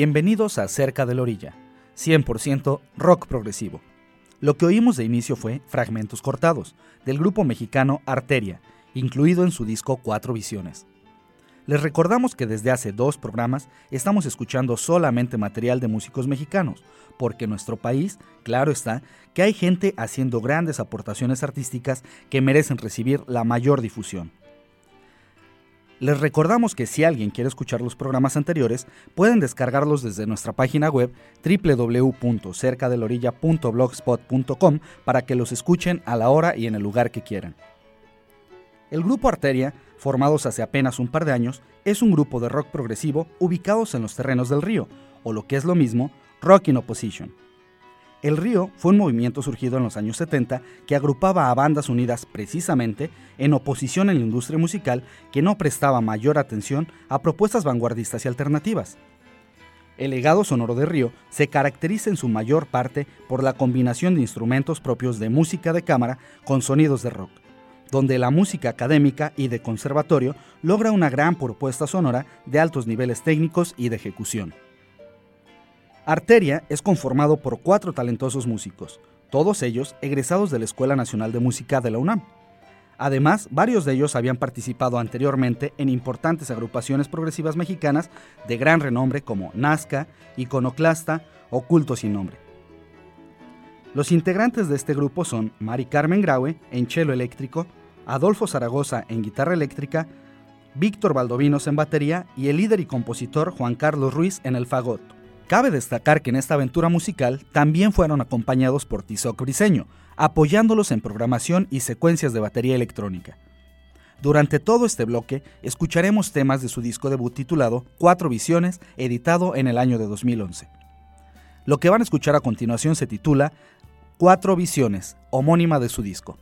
Bienvenidos a Cerca de la Orilla, 100% rock progresivo. Lo que oímos de inicio fue Fragmentos Cortados, del grupo mexicano Arteria, incluido en su disco Cuatro Visiones. Les recordamos que desde hace dos programas estamos escuchando solamente material de músicos mexicanos, porque en nuestro país, claro está, que hay gente haciendo grandes aportaciones artísticas que merecen recibir la mayor difusión. Les recordamos que si alguien quiere escuchar los programas anteriores, pueden descargarlos desde nuestra página web www.cercadelorilla.blogspot.com para que los escuchen a la hora y en el lugar que quieran. El grupo Arteria, formados hace apenas un par de años, es un grupo de rock progresivo ubicados en los terrenos del río, o lo que es lo mismo, Rock in Opposition. El Río fue un movimiento surgido en los años 70 que agrupaba a bandas unidas precisamente en oposición en la industria musical que no prestaba mayor atención a propuestas vanguardistas y alternativas. El legado sonoro de Río se caracteriza en su mayor parte por la combinación de instrumentos propios de música de cámara con sonidos de rock, donde la música académica y de conservatorio logra una gran propuesta sonora de altos niveles técnicos y de ejecución. Arteria es conformado por cuatro talentosos músicos, todos ellos egresados de la Escuela Nacional de Música de la UNAM. Además, varios de ellos habían participado anteriormente en importantes agrupaciones progresivas mexicanas de gran renombre como Nazca, Iconoclasta o Culto sin Nombre. Los integrantes de este grupo son Mari Carmen Graue en cello eléctrico, Adolfo Zaragoza en guitarra eléctrica, Víctor Valdovinos en batería y el líder y compositor Juan Carlos Ruiz en el fagot. Cabe destacar que en esta aventura musical también fueron acompañados por Tizoc Briseño, apoyándolos en programación y secuencias de batería electrónica. Durante todo este bloque escucharemos temas de su disco debut titulado Cuatro Visiones, editado en el año de 2011. Lo que van a escuchar a continuación se titula Cuatro Visiones, homónima de su disco.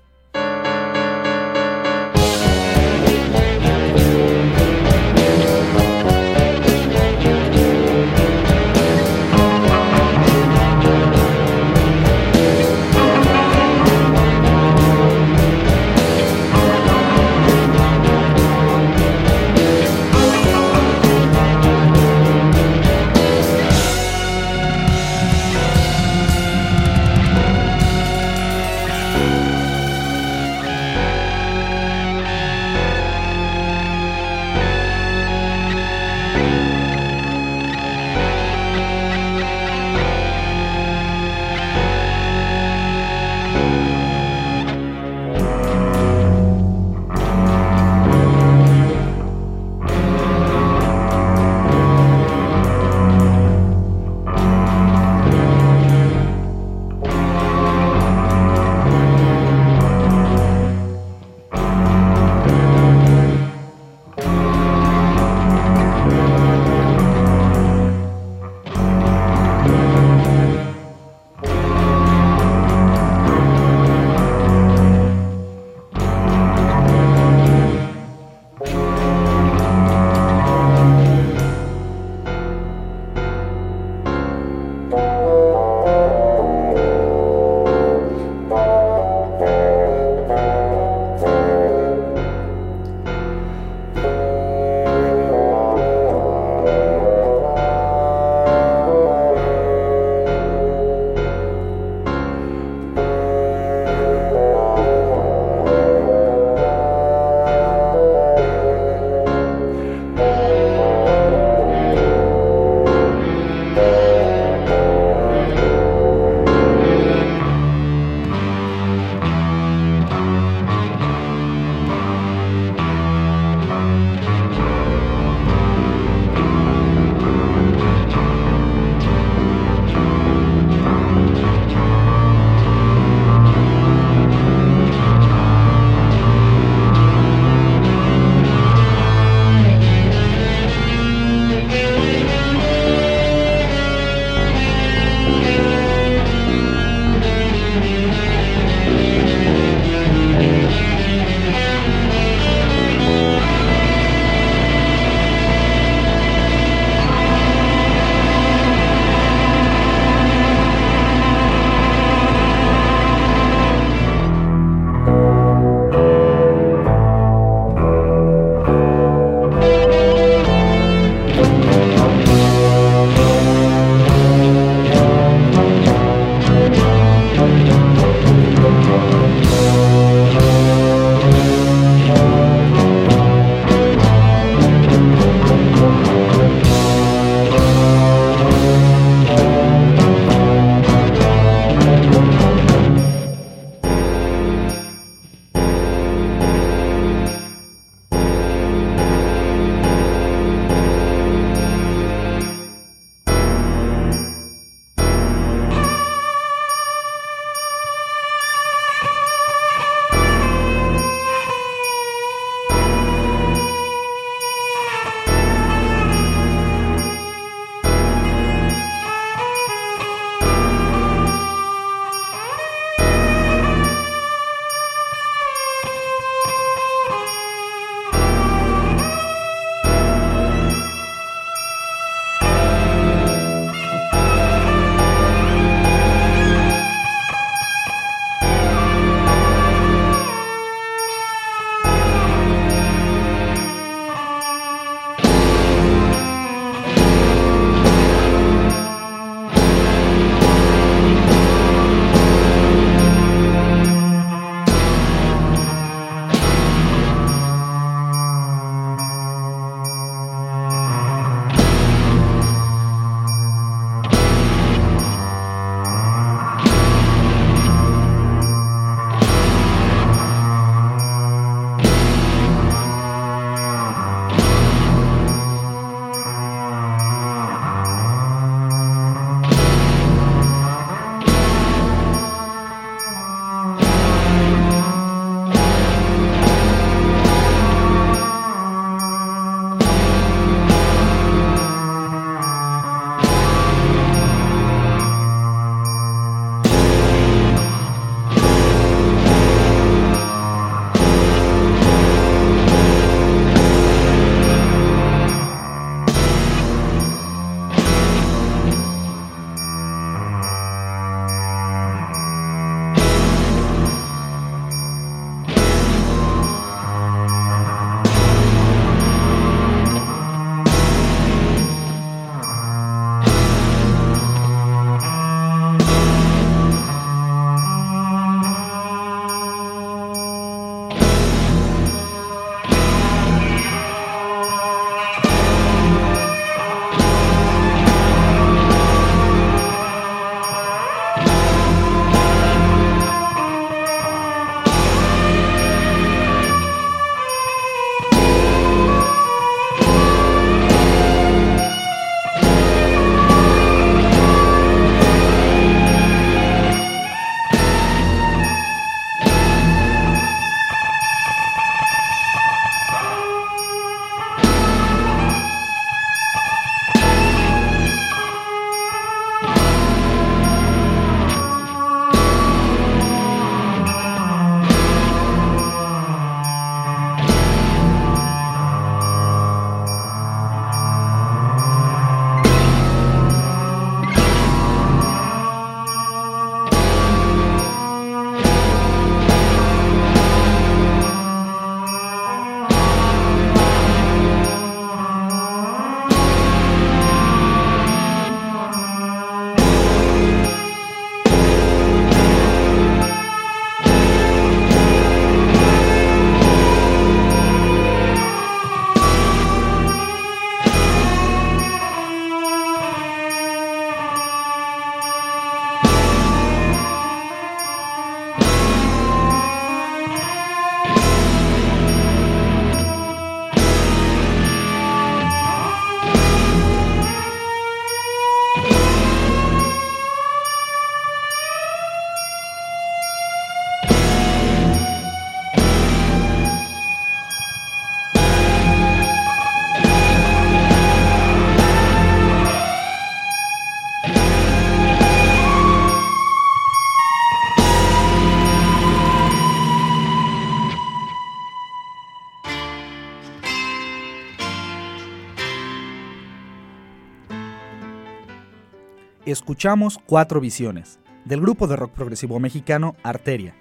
Escuchamos Cuatro Visiones, del grupo de rock progresivo mexicano Arteria.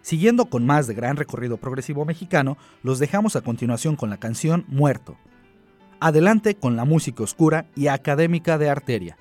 Siguiendo con más de gran recorrido progresivo mexicano, los dejamos a continuación con la canción Muerto. Adelante con la música oscura y académica de Arteria.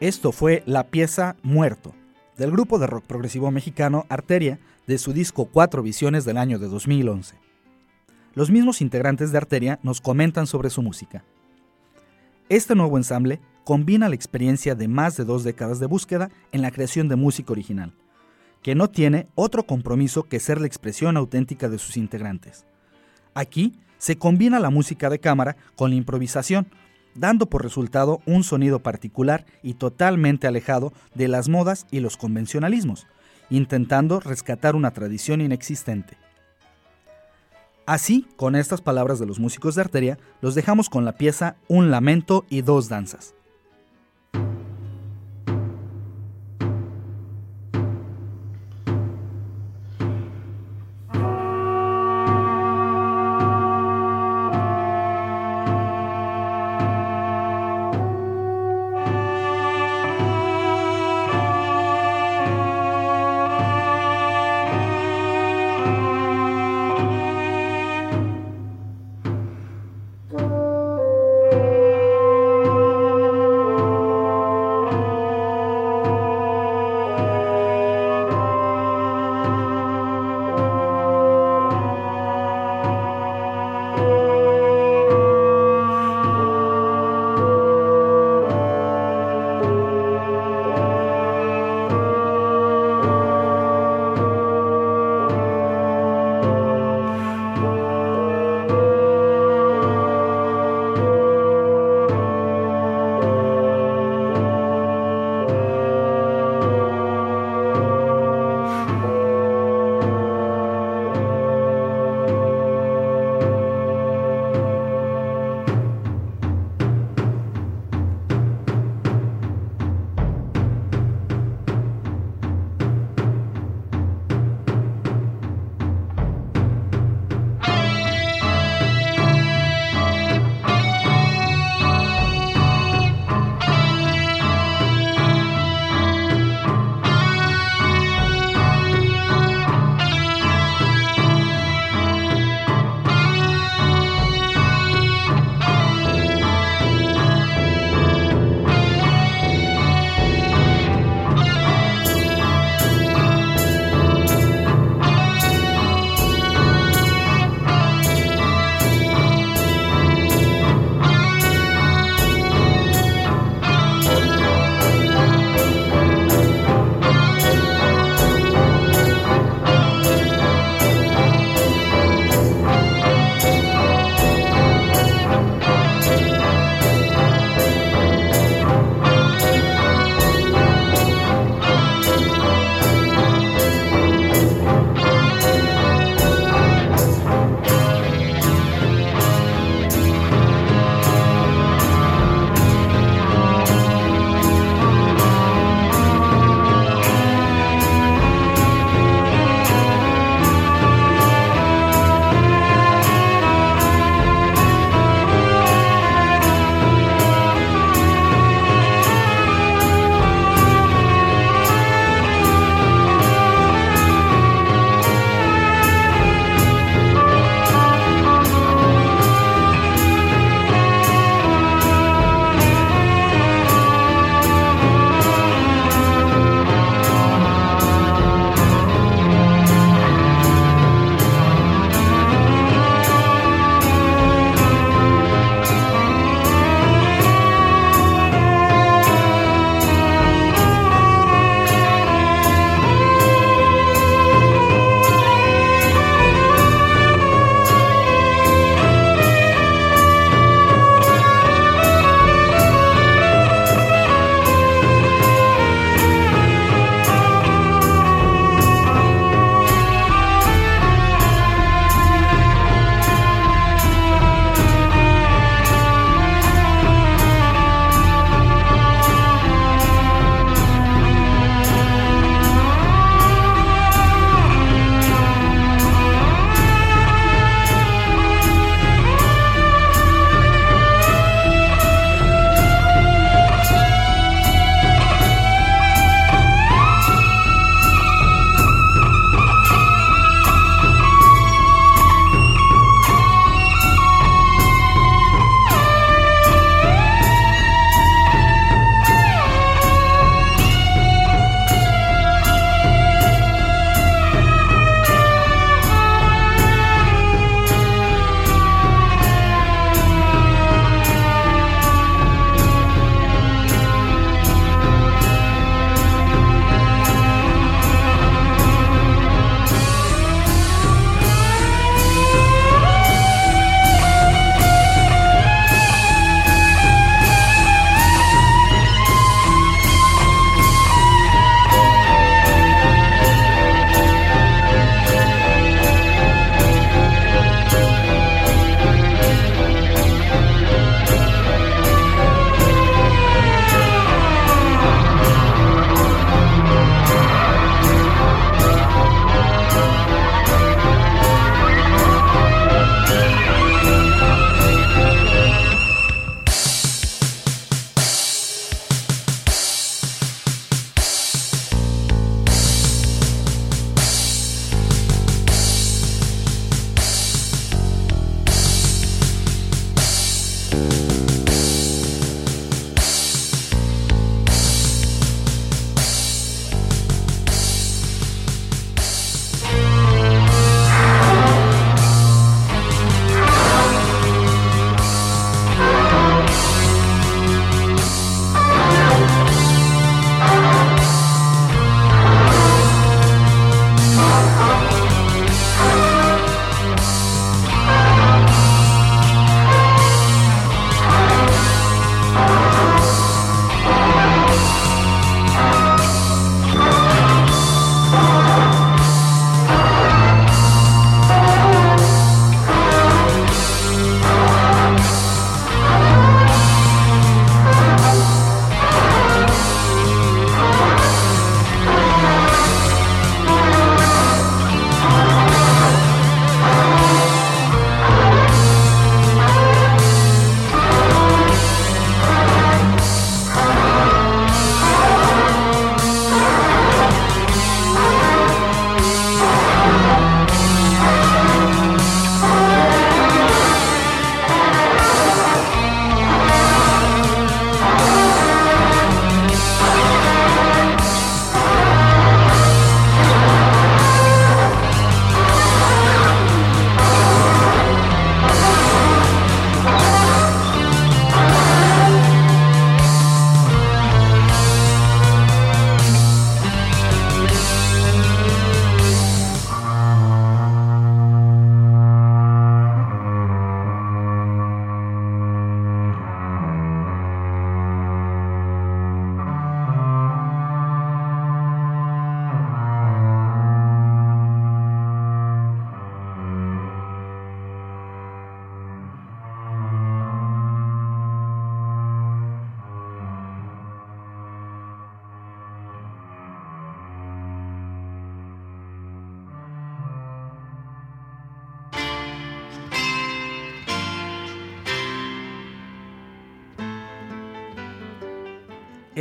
Esto fue la pieza Muerto, del grupo de rock progresivo mexicano Arteria, de su disco Cuatro Visiones del año de 2011. Los mismos integrantes de Arteria nos comentan sobre su música. Este nuevo ensamble combina la experiencia de más de dos décadas de búsqueda en la creación de música original, que no tiene otro compromiso que ser la expresión auténtica de sus integrantes. Aquí se combina la música de cámara con la improvisación, dando por resultado un sonido particular y totalmente alejado de las modas y los convencionalismos, intentando rescatar una tradición inexistente. Así, con estas palabras de los músicos de Arteria, los dejamos con la pieza Un lamento y dos danzas.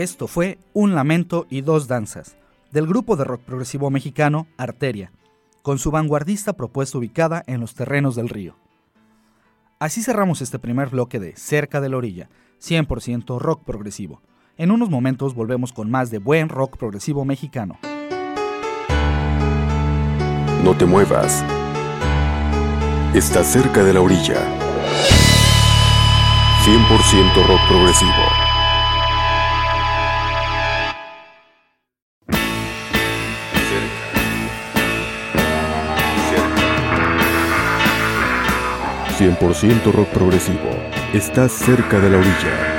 Esto fue Un lamento y dos danzas, del grupo de rock progresivo mexicano Arteria, con su vanguardista propuesta ubicada en los terrenos del río. Así cerramos este primer bloque de Cerca de la Orilla, 100% rock progresivo. En unos momentos volvemos con más de buen rock progresivo mexicano. No te muevas. Está cerca de la orilla. 100% rock progresivo. 100% rock progresivo. Estás cerca de la orilla.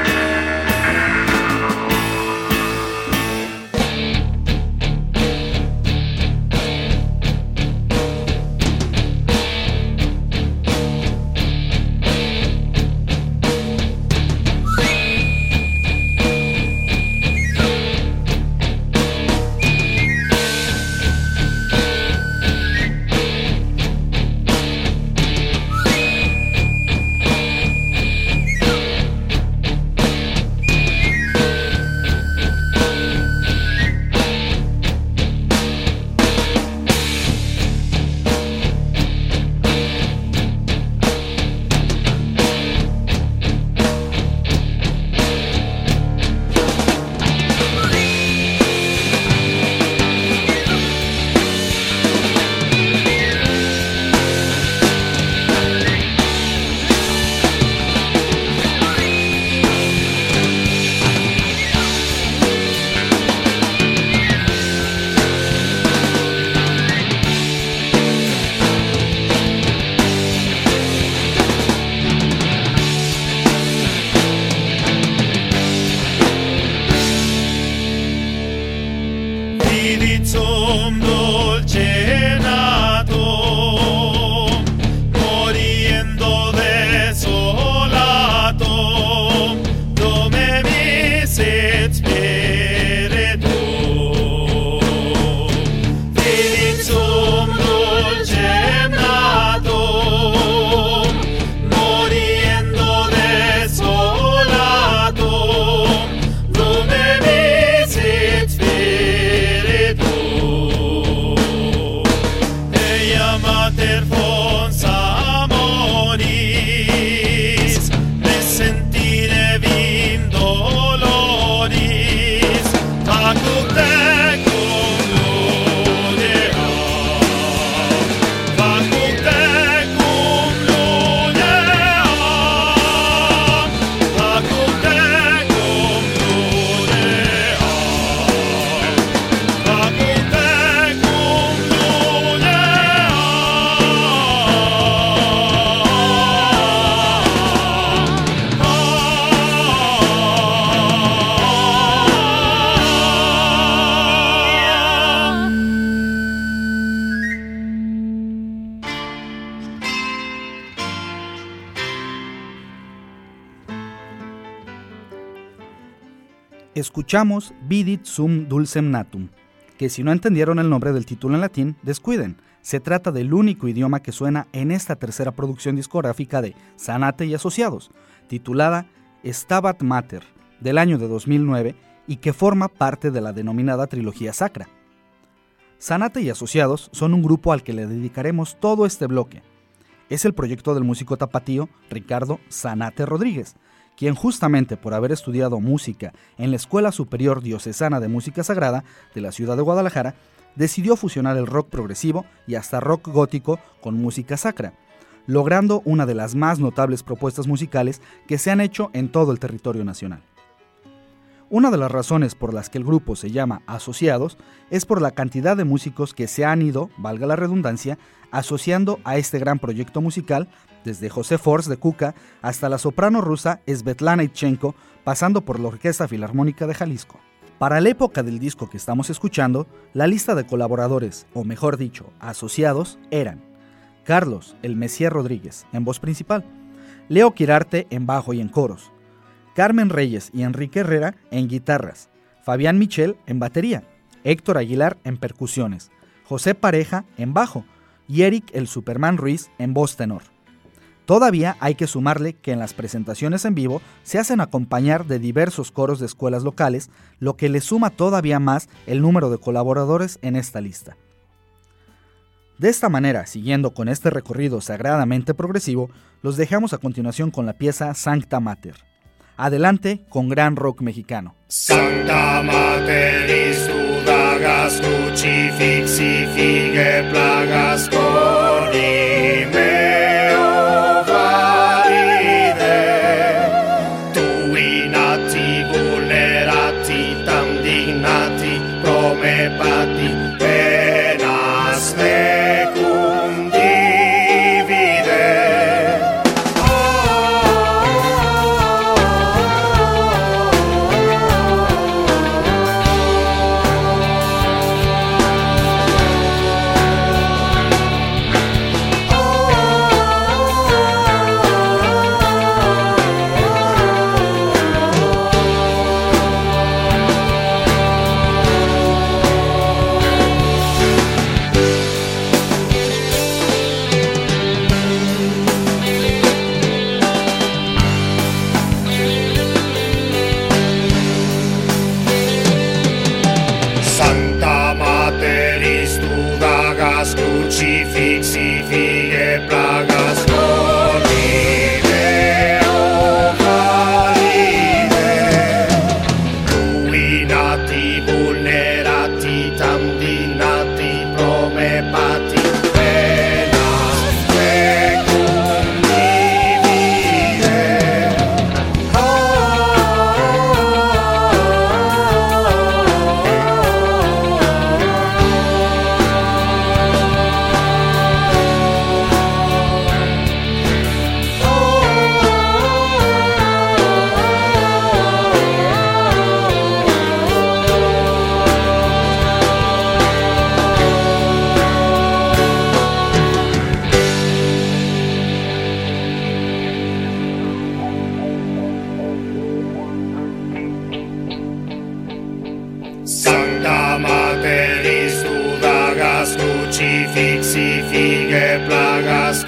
Escuchamos Vidit sum dulcem natum, que si no entendieron el nombre del título en latín, descuiden. Se trata del único idioma que suena en esta tercera producción discográfica de Sanate y Asociados, titulada Stabat Mater, del año de 2009 y que forma parte de la denominada trilogía sacra. Sanate y Asociados son un grupo al que le dedicaremos todo este bloque. Es el proyecto del músico tapatío Ricardo Sanate Rodríguez, quien justamente por haber estudiado música en la Escuela Superior Diocesana de Música Sagrada de la ciudad de Guadalajara, decidió fusionar el rock progresivo y hasta rock gótico con música sacra, logrando una de las más notables propuestas musicales que se han hecho en todo el territorio nacional. Una de las razones por las que el grupo se llama Asociados es por la cantidad de músicos que se han ido, valga la redundancia, asociando a este gran proyecto musical desde José Force de Cuca hasta la soprano rusa Svetlana Itchenko, pasando por la Orquesta Filarmónica de Jalisco. Para la época del disco que estamos escuchando, la lista de colaboradores, o mejor dicho, asociados, eran Carlos, el Messier Rodríguez, en voz principal, Leo Quirarte en bajo y en coros, Carmen Reyes y Enrique Herrera en guitarras, Fabián Michel en batería, Héctor Aguilar en percusiones, José Pareja en bajo y Eric el Superman Ruiz en voz tenor. Todavía hay que sumarle que en las presentaciones en vivo se hacen acompañar de diversos coros de escuelas locales, lo que le suma todavía más el número de colaboradores en esta lista. De esta manera, siguiendo con este recorrido sagradamente progresivo, los dejamos a continuación con la pieza Sancta Mater. Adelante con gran rock mexicano. Sancta plagas fixe, figue, plagas,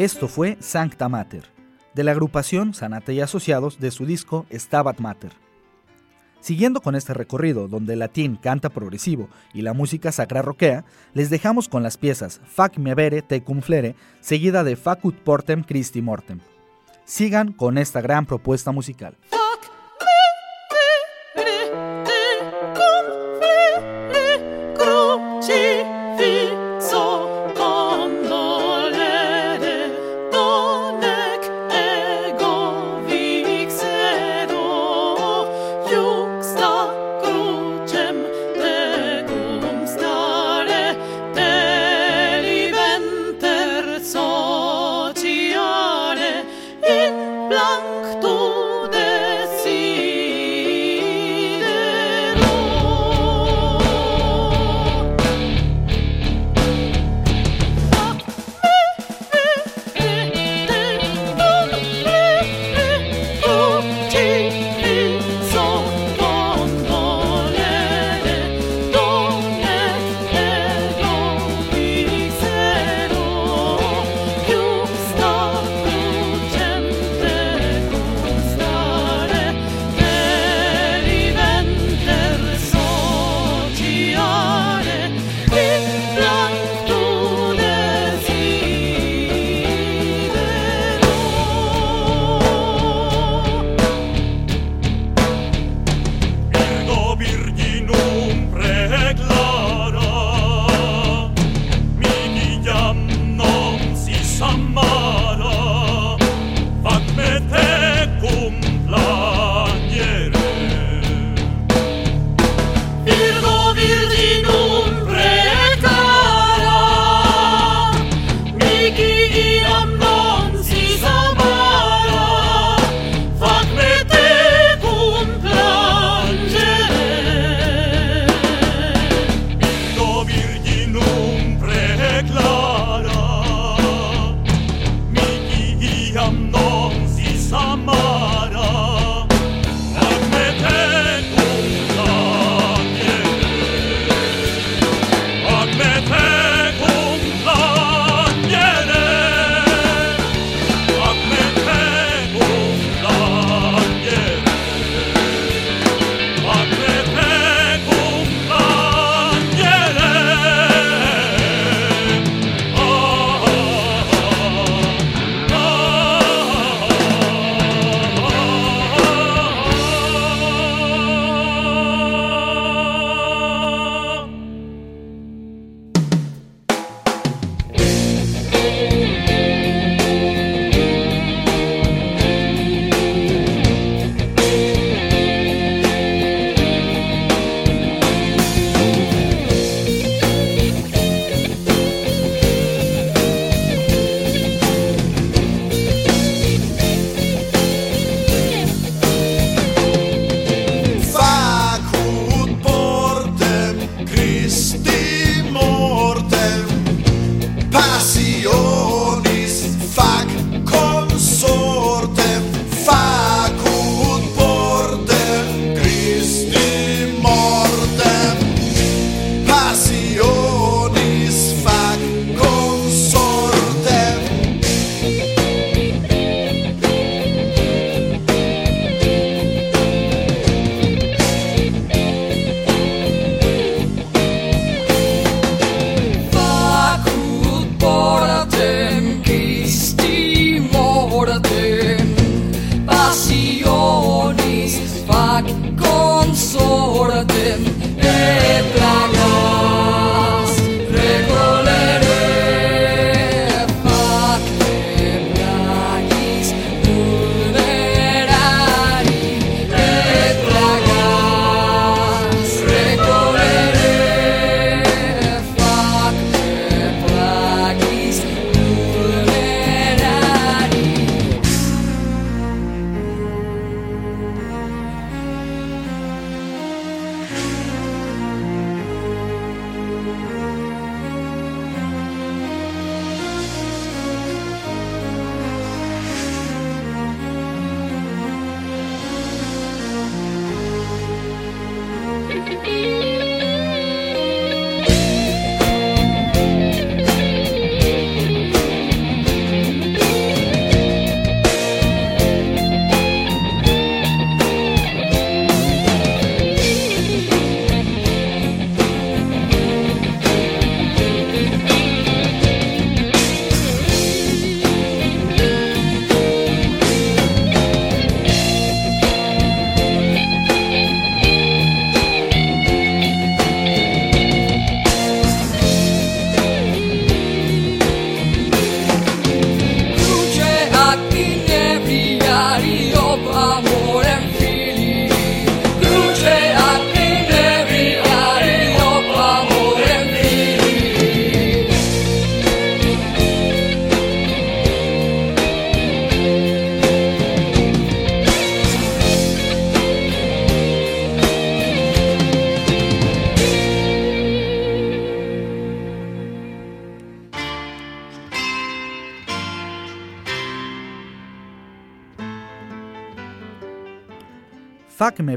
Esto fue Sancta Mater, de la agrupación Sanate y Asociados de su disco Stabat Mater. Siguiendo con este recorrido, donde el latín canta progresivo y la música sacra roquea, les dejamos con las piezas Fac me vere te cum flere, seguida de Facut portem Christi mortem. Sigan con esta gran propuesta musical. Fac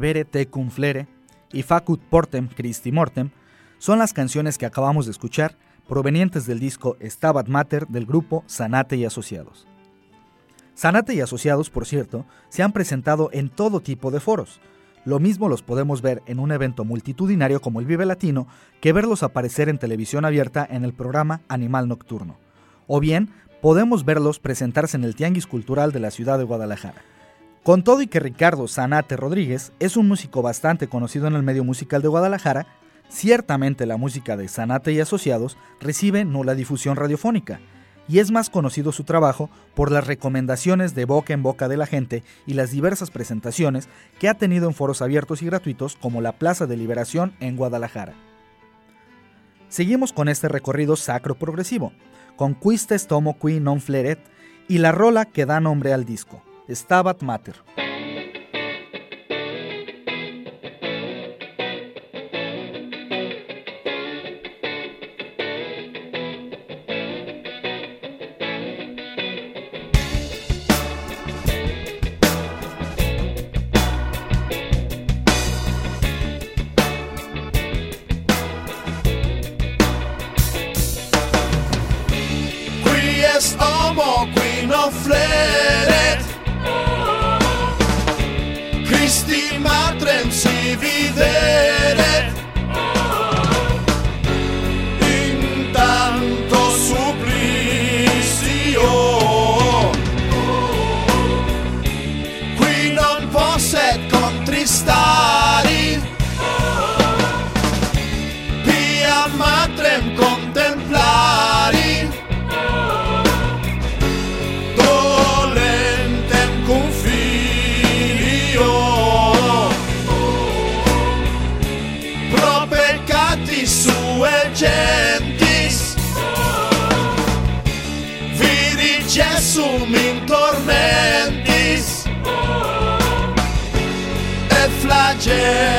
me vere te cum flere y Facut portem Christi mortem son las canciones que acabamos de escuchar provenientes del disco Stabat Mater del grupo Sanate y Asociados. Sanate y Asociados, por cierto, se han presentado en todo tipo de foros. Lo mismo los podemos ver en un evento multitudinario como el Vive Latino que verlos aparecer en televisión abierta en el programa Animal Nocturno. O bien, podemos verlos presentarse en el Tianguis Cultural de la ciudad de Guadalajara. Con todo y que Ricardo Sanate Rodríguez es un músico bastante conocido en el medio musical de Guadalajara, ciertamente la música de Sanate y Asociados recibe nula difusión radiofónica, y es más conocido su trabajo por las recomendaciones de boca en boca de la gente y las diversas presentaciones que ha tenido en foros abiertos y gratuitos como la Plaza de Liberación en Guadalajara. Seguimos con este recorrido sacro progresivo, con Quistes Tomo Qui Non Fleret y la rola que da nombre al disco, Stabat Mater. Jim.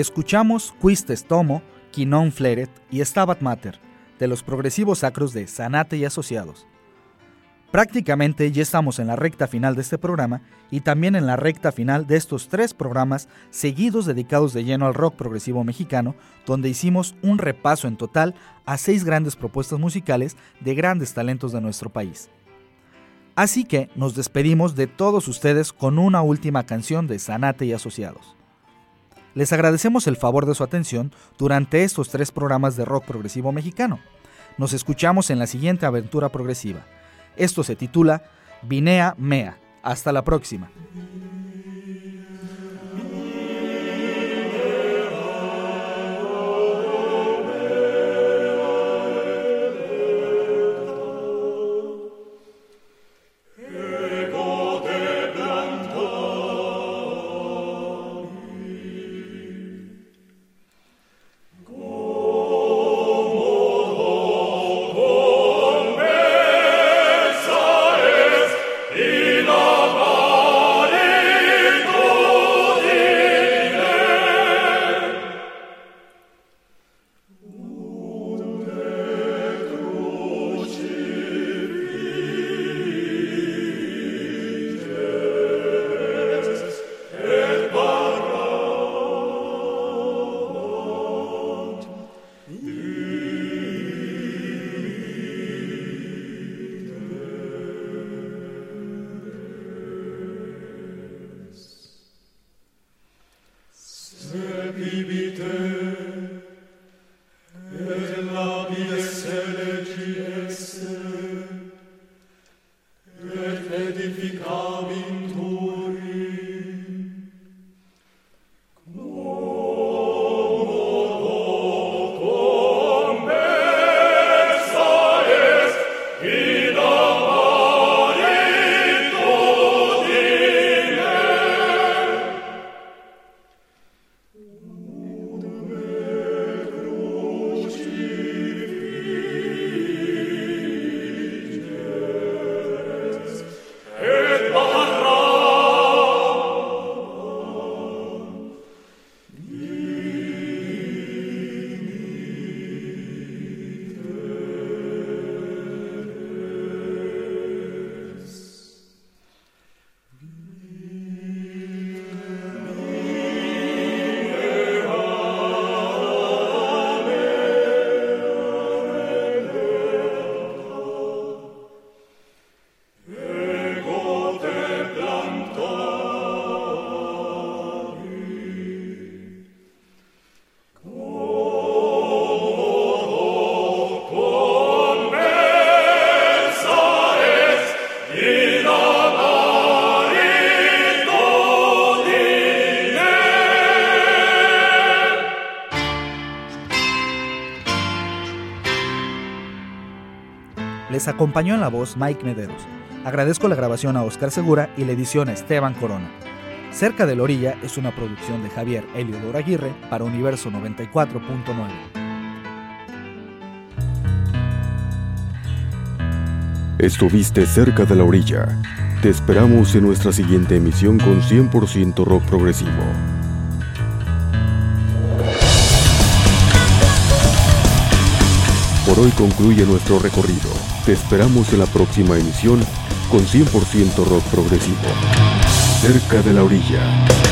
Escuchamos Quistes Tomo, Quinon Fleret y Stabat Mater, de los progresivos sacros de Sanate y Asociados. Prácticamente ya estamos en la recta final de este programa y también en la recta final de estos tres programas seguidos dedicados de lleno al rock progresivo mexicano, donde hicimos un repaso en total a seis grandes propuestas musicales de grandes talentos de nuestro país. Así que nos despedimos de todos ustedes con una última canción de Sanate y Asociados. Les agradecemos el favor de su atención durante estos tres programas de rock progresivo mexicano. Nos escuchamos en la siguiente aventura progresiva. Esto se titula Vinea Mea. Hasta la próxima. Les acompañó en la voz Mike Mederos. Agradezco la grabación a Oscar Segura y la edición a Esteban Corona. Cerca de la orilla es una producción de Javier Heliodoro Aguirre para Universo 94.9. Estuviste cerca de la orilla. Te esperamos en nuestra siguiente emisión con 100% rock progresivo. Por hoy concluye nuestro recorrido. Te esperamos en la próxima emisión con 100% rock progresivo. Cerca de la orilla.